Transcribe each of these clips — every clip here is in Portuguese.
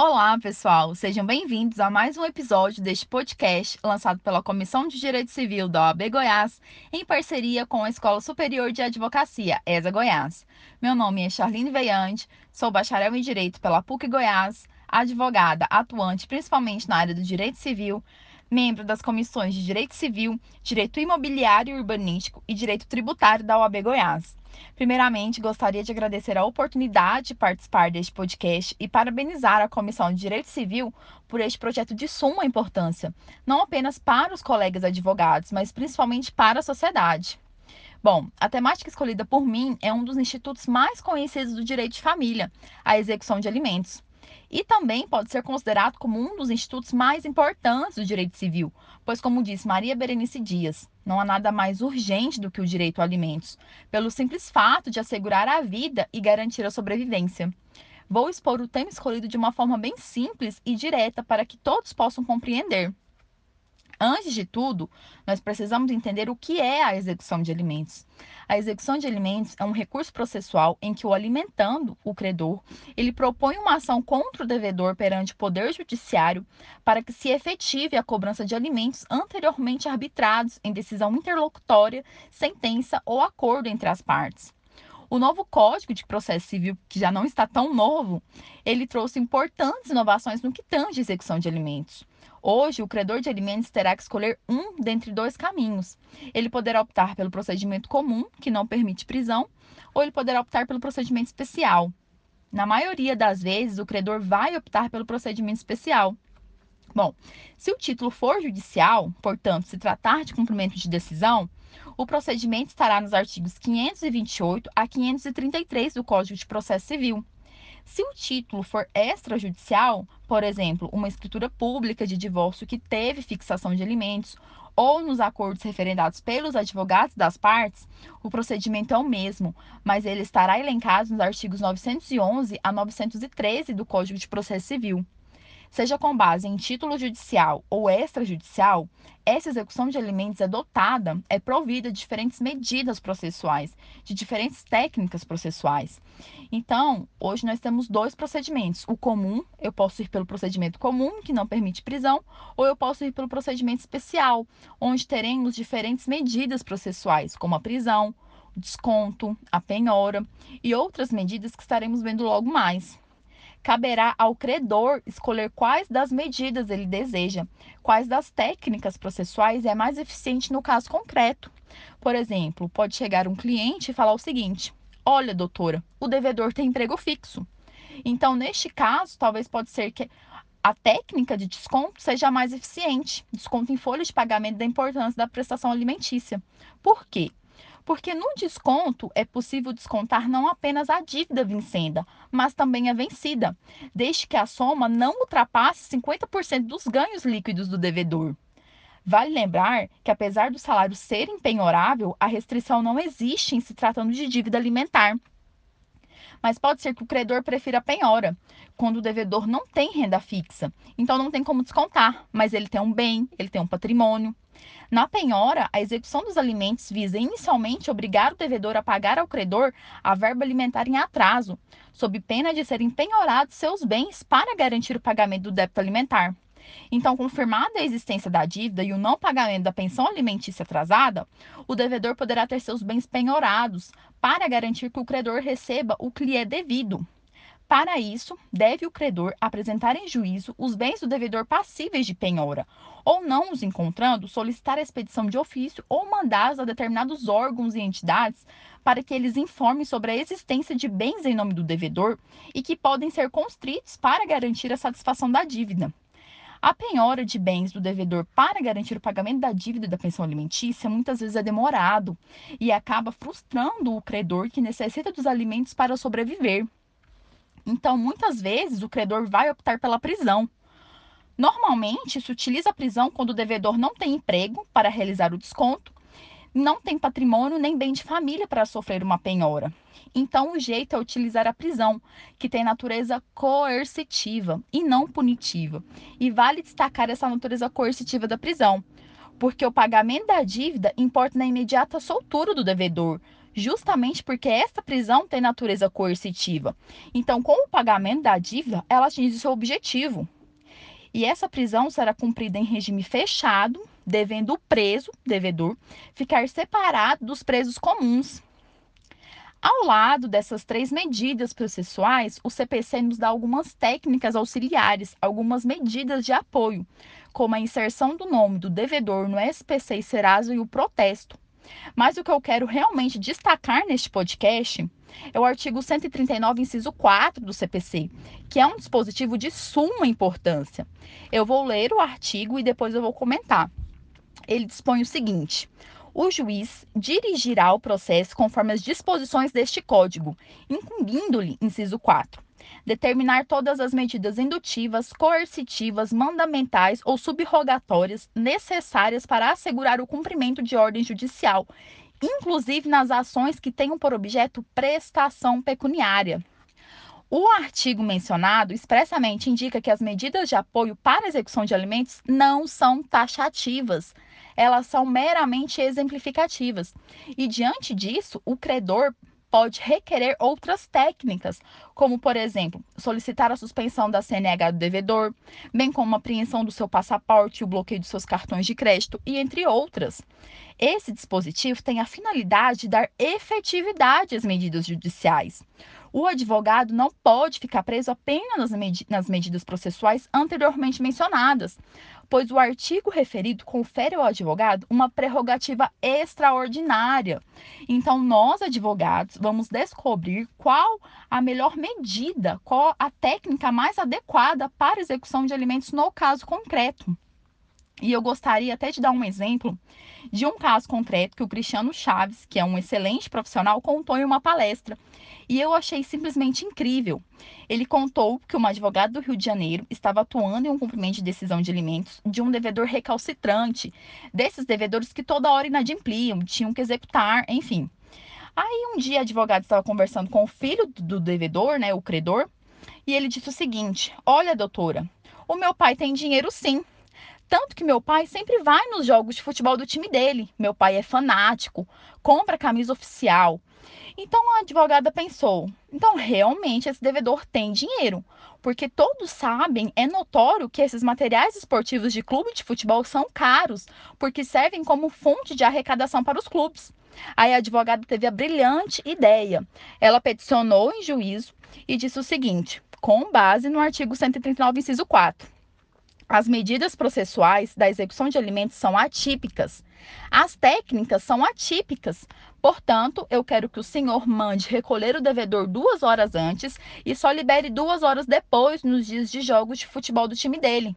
Olá, pessoal! Sejam bem-vindos a mais um episódio deste podcast lançado pela Comissão de Direito Civil da OAB Goiás, em parceria com a Escola Superior de Advocacia, ESA Goiás. Meu nome é Charlene Veiante, sou bacharel em Direito pela PUC Goiás, advogada atuante principalmente na área do direito civil, membro das comissões de Direito Civil, Direito Imobiliário e Urbanístico e Direito Tributário da OAB Goiás. Primeiramente, gostaria de agradecer a oportunidade de participar deste podcast e parabenizar a Comissão de Direito Civil por este projeto de suma importância, não apenas para os colegas advogados, mas principalmente para a sociedade. Bom, a temática escolhida por mim é um dos institutos mais conhecidos do direito de família, a execução de alimentos e também pode ser considerado como um dos institutos mais importantes do direito civil, pois, como disse Maria Berenice Dias, não há nada mais urgente do que o direito a alimentos, pelo simples fato de assegurar a vida e garantir a sobrevivência. Vou expor o tema escolhido de uma forma bem simples e direta para que todos possam compreender. Antes de tudo, nós precisamos entender o que é a execução de alimentos. A execução de alimentos é um recurso processual em que o alimentando, o credor, ele propõe uma ação contra o devedor perante o Poder Judiciário para que se efetive a cobrança de alimentos anteriormente arbitrados em decisão interlocutória, sentença ou acordo entre as partes. O novo Código de Processo Civil, que já não está tão novo, ele trouxe importantes inovações no que tange execução de alimentos. Hoje, o credor de alimentos terá que escolher um dentre dois caminhos. Ele poderá optar pelo procedimento comum, que não permite prisão, ou ele poderá optar pelo procedimento especial. Na maioria das vezes, o credor vai optar pelo procedimento especial. Bom, se o título for judicial, portanto, se tratar de cumprimento de decisão, o procedimento estará nos artigos 528 a 533 do Código de Processo Civil. Se o título for extrajudicial, por exemplo, uma escritura pública de divórcio que teve fixação de alimentos, ou nos acordos referendados pelos advogados das partes, o procedimento é o mesmo, mas ele estará elencado nos artigos 911 a 913 do Código de Processo Civil seja com base em título judicial ou extrajudicial, essa execução de alimentos é dotada, é provida de diferentes medidas processuais, de diferentes técnicas processuais. Então, hoje nós temos dois procedimentos. O comum, eu posso ir pelo procedimento comum, que não permite prisão, ou eu posso ir pelo procedimento especial, onde teremos diferentes medidas processuais, como a prisão, desconto, a penhora e outras medidas que estaremos vendo logo mais caberá ao credor escolher quais das medidas ele deseja, quais das técnicas processuais é mais eficiente no caso concreto. Por exemplo, pode chegar um cliente e falar o seguinte: Olha, doutora, o devedor tem emprego fixo. Então, neste caso, talvez pode ser que a técnica de desconto seja mais eficiente, desconto em folha de pagamento da importância da prestação alimentícia. Por quê? Porque no desconto é possível descontar não apenas a dívida vencida, mas também a vencida, desde que a soma não ultrapasse 50% dos ganhos líquidos do devedor. Vale lembrar que, apesar do salário ser empenhorável, a restrição não existe em se tratando de dívida alimentar. Mas pode ser que o credor prefira a penhora, quando o devedor não tem renda fixa. Então não tem como descontar, mas ele tem um bem, ele tem um patrimônio. Na penhora, a execução dos alimentos visa inicialmente obrigar o devedor a pagar ao credor a verba alimentar em atraso, sob pena de serem penhorados seus bens para garantir o pagamento do débito alimentar. Então, confirmada a existência da dívida e o não pagamento da pensão alimentícia atrasada, o devedor poderá ter seus bens penhorados para garantir que o credor receba o que lhe é devido. Para isso, deve o credor apresentar em juízo os bens do devedor passíveis de penhora, ou não os encontrando, solicitar a expedição de ofício ou mandá-los a determinados órgãos e entidades para que eles informem sobre a existência de bens em nome do devedor e que podem ser constritos para garantir a satisfação da dívida. A penhora de bens do devedor para garantir o pagamento da dívida da pensão alimentícia muitas vezes é demorado e acaba frustrando o credor que necessita dos alimentos para sobreviver. Então, muitas vezes, o credor vai optar pela prisão. Normalmente, se utiliza a prisão quando o devedor não tem emprego para realizar o desconto, não tem patrimônio nem bem de família para sofrer uma penhora. Então, o jeito é utilizar a prisão, que tem natureza coercitiva e não punitiva. E vale destacar essa natureza coercitiva da prisão, porque o pagamento da dívida importa na imediata soltura do devedor, justamente porque esta prisão tem natureza coercitiva. Então, com o pagamento da dívida, ela atinge seu objetivo. E essa prisão será cumprida em regime fechado, devendo o preso, devedor, ficar separado dos presos comuns. Ao lado dessas três medidas processuais, o CPC nos dá algumas técnicas auxiliares, algumas medidas de apoio, como a inserção do nome do devedor no SPC e Serasa e o protesto. Mas o que eu quero realmente destacar neste podcast é o artigo 139, inciso 4 do CPC, que é um dispositivo de suma importância. Eu vou ler o artigo e depois eu vou comentar. Ele dispõe o seguinte: o juiz dirigirá o processo conforme as disposições deste Código, incumbindo-lhe, inciso 4, determinar todas as medidas indutivas, coercitivas, mandamentais ou subrogatórias necessárias para assegurar o cumprimento de ordem judicial, inclusive nas ações que tenham por objeto prestação pecuniária. O artigo mencionado expressamente indica que as medidas de apoio para a execução de alimentos não são taxativas, elas são meramente exemplificativas. E diante disso, o credor pode requerer outras técnicas, como, por exemplo, solicitar a suspensão da CNH do devedor, bem como a apreensão do seu passaporte o bloqueio dos seus cartões de crédito, e entre outras. Esse dispositivo tem a finalidade de dar efetividade às medidas judiciais. O advogado não pode ficar preso apenas nas, med nas medidas processuais anteriormente mencionadas, pois o artigo referido confere ao advogado uma prerrogativa extraordinária. Então, nós, advogados, vamos descobrir qual a melhor medida, qual a técnica mais adequada para execução de alimentos no caso concreto. E eu gostaria até de dar um exemplo de um caso concreto que o Cristiano Chaves, que é um excelente profissional, contou em uma palestra. E eu achei simplesmente incrível. Ele contou que uma advogada do Rio de Janeiro estava atuando em um cumprimento de decisão de alimentos de um devedor recalcitrante, desses devedores que toda hora inadimpliam, tinham que executar, enfim. Aí um dia a advogada estava conversando com o filho do devedor, né, o credor, e ele disse o seguinte: Olha, doutora, o meu pai tem dinheiro sim, tanto que meu pai sempre vai nos jogos de futebol do time dele. Meu pai é fanático, compra camisa oficial. Então a advogada pensou: então realmente esse devedor tem dinheiro, porque todos sabem, é notório que esses materiais esportivos de clube de futebol são caros, porque servem como fonte de arrecadação para os clubes. Aí a advogada teve a brilhante ideia. Ela peticionou em juízo e disse o seguinte, com base no artigo 139, inciso 4 as medidas processuais da execução de alimentos são atípicas. As técnicas são atípicas. Portanto, eu quero que o senhor mande recolher o devedor duas horas antes e só libere duas horas depois nos dias de jogos de futebol do time dele.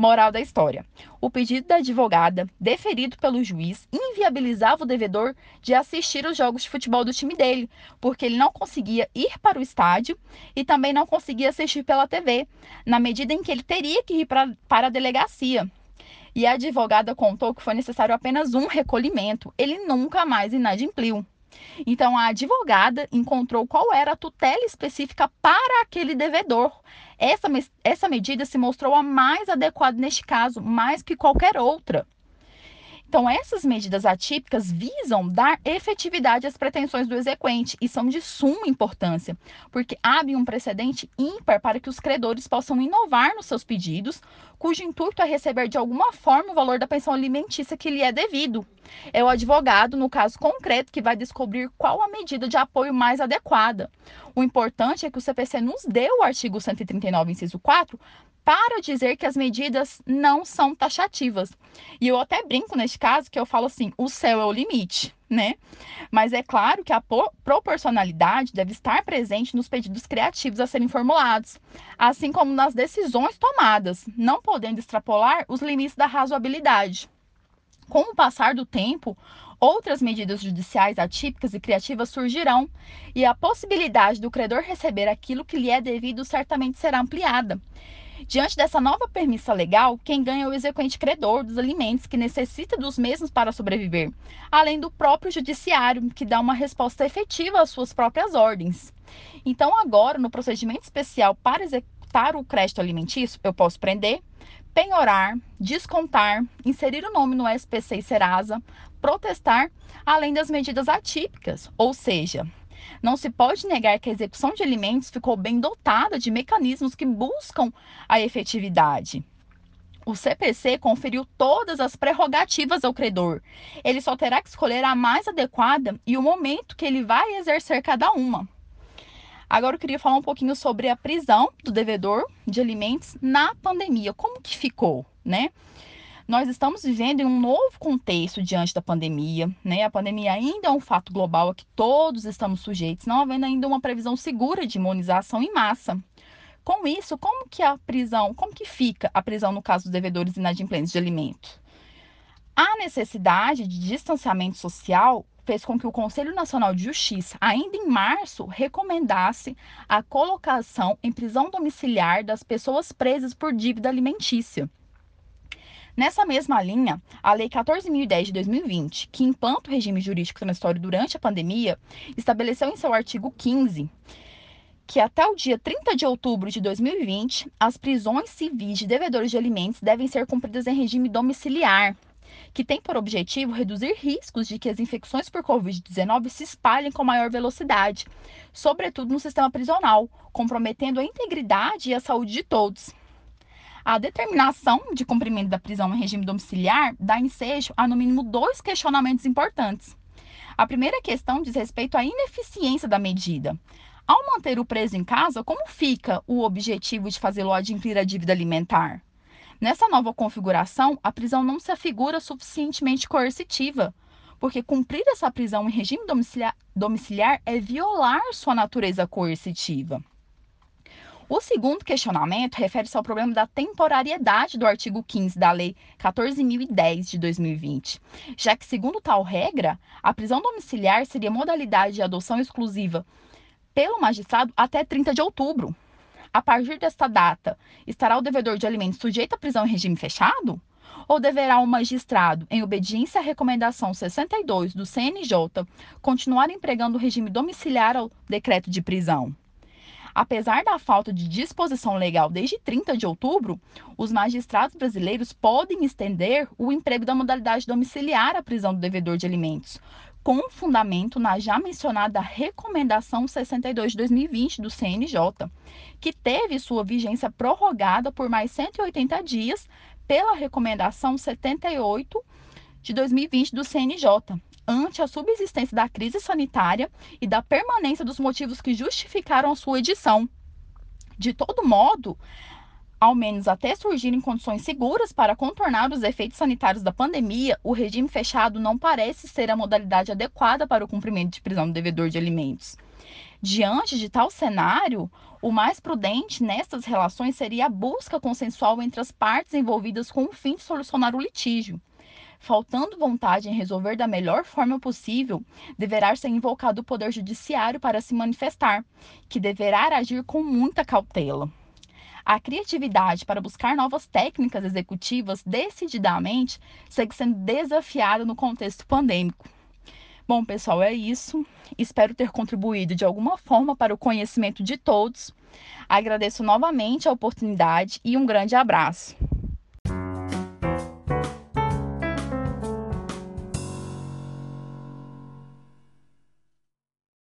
Moral da história: o pedido da advogada, deferido pelo juiz, inviabilizava o devedor de assistir os jogos de futebol do time dele, porque ele não conseguia ir para o estádio e também não conseguia assistir pela TV, na medida em que ele teria que ir para, para a delegacia. E a advogada contou que foi necessário apenas um recolhimento, ele nunca mais inadimpliu. Então, a advogada encontrou qual era a tutela específica para aquele devedor. Essa, essa medida se mostrou a mais adequada neste caso, mais que qualquer outra. Então, essas medidas atípicas visam dar efetividade às pretensões do exequente e são de suma importância, porque abrem um precedente ímpar para que os credores possam inovar nos seus pedidos, cujo intuito é receber de alguma forma o valor da pensão alimentícia que lhe é devido. É o advogado, no caso concreto, que vai descobrir qual a medida de apoio mais adequada. O importante é que o CPC nos deu o artigo 139, inciso 4, para dizer que as medidas não são taxativas. E eu até brinco neste caso que eu falo assim: o céu é o limite, né? Mas é claro que a proporcionalidade deve estar presente nos pedidos criativos a serem formulados, assim como nas decisões tomadas, não podendo extrapolar os limites da razoabilidade. Com o passar do tempo, outras medidas judiciais atípicas e criativas surgirão, e a possibilidade do credor receber aquilo que lhe é devido certamente será ampliada. Diante dessa nova permissa legal, quem ganha é o exequente credor dos alimentos, que necessita dos mesmos para sobreviver, além do próprio judiciário, que dá uma resposta efetiva às suas próprias ordens. Então, agora, no procedimento especial para executar o crédito alimentício, eu posso prender, penhorar, descontar, inserir o nome no SPC e Serasa, protestar além das medidas atípicas, ou seja, não se pode negar que a execução de alimentos ficou bem dotada de mecanismos que buscam a efetividade. O CPC conferiu todas as prerrogativas ao credor. Ele só terá que escolher a mais adequada e o momento que ele vai exercer cada uma. Agora eu queria falar um pouquinho sobre a prisão do devedor de alimentos na pandemia. Como que ficou, né? Nós estamos vivendo em um novo contexto diante da pandemia, né? A pandemia ainda é um fato global a que todos estamos sujeitos, não havendo ainda uma previsão segura de imunização em massa. Com isso, como que a prisão, como que fica a prisão no caso dos devedores inadimplentes de alimentos? A necessidade de distanciamento social fez com que o Conselho Nacional de Justiça, ainda em março, recomendasse a colocação em prisão domiciliar das pessoas presas por dívida alimentícia. Nessa mesma linha, a Lei 14.010 de 2020, que implanta o regime jurídico transitório durante a pandemia, estabeleceu em seu artigo 15 que até o dia 30 de outubro de 2020, as prisões civis de devedores de alimentos devem ser cumpridas em regime domiciliar, que tem por objetivo reduzir riscos de que as infecções por Covid-19 se espalhem com maior velocidade, sobretudo no sistema prisional, comprometendo a integridade e a saúde de todos. A determinação de cumprimento da prisão em regime domiciliar dá ensejo a, no mínimo, dois questionamentos importantes. A primeira questão diz respeito à ineficiência da medida. Ao manter o preso em casa, como fica o objetivo de fazê-lo adquirir a dívida alimentar? Nessa nova configuração, a prisão não se afigura suficientemente coercitiva, porque cumprir essa prisão em regime domiciliar, domiciliar é violar sua natureza coercitiva. O segundo questionamento refere-se ao problema da temporariedade do artigo 15 da Lei 14.010 de 2020, já que, segundo tal regra, a prisão domiciliar seria modalidade de adoção exclusiva pelo magistrado até 30 de outubro, a partir desta data, estará o devedor de alimentos sujeito à prisão em regime fechado? Ou deverá o magistrado, em obediência à recomendação 62 do CNJ, continuar empregando o regime domiciliar ao decreto de prisão? Apesar da falta de disposição legal desde 30 de outubro, os magistrados brasileiros podem estender o emprego da modalidade domiciliar à prisão do devedor de alimentos, com fundamento na já mencionada Recomendação 62 de 2020 do CNJ, que teve sua vigência prorrogada por mais 180 dias pela Recomendação 78 de 2020 do CNJ, ante a subsistência da crise sanitária e da permanência dos motivos que justificaram a sua edição. De todo modo, ao menos até surgirem condições seguras para contornar os efeitos sanitários da pandemia, o regime fechado não parece ser a modalidade adequada para o cumprimento de prisão do devedor de alimentos. Diante de tal cenário, o mais prudente nestas relações seria a busca consensual entre as partes envolvidas com o fim de solucionar o litígio. Faltando vontade em resolver da melhor forma possível, deverá ser invocado o Poder Judiciário para se manifestar, que deverá agir com muita cautela. A criatividade para buscar novas técnicas executivas decididamente segue sendo desafiada no contexto pandêmico. Bom, pessoal, é isso. Espero ter contribuído de alguma forma para o conhecimento de todos. Agradeço novamente a oportunidade e um grande abraço.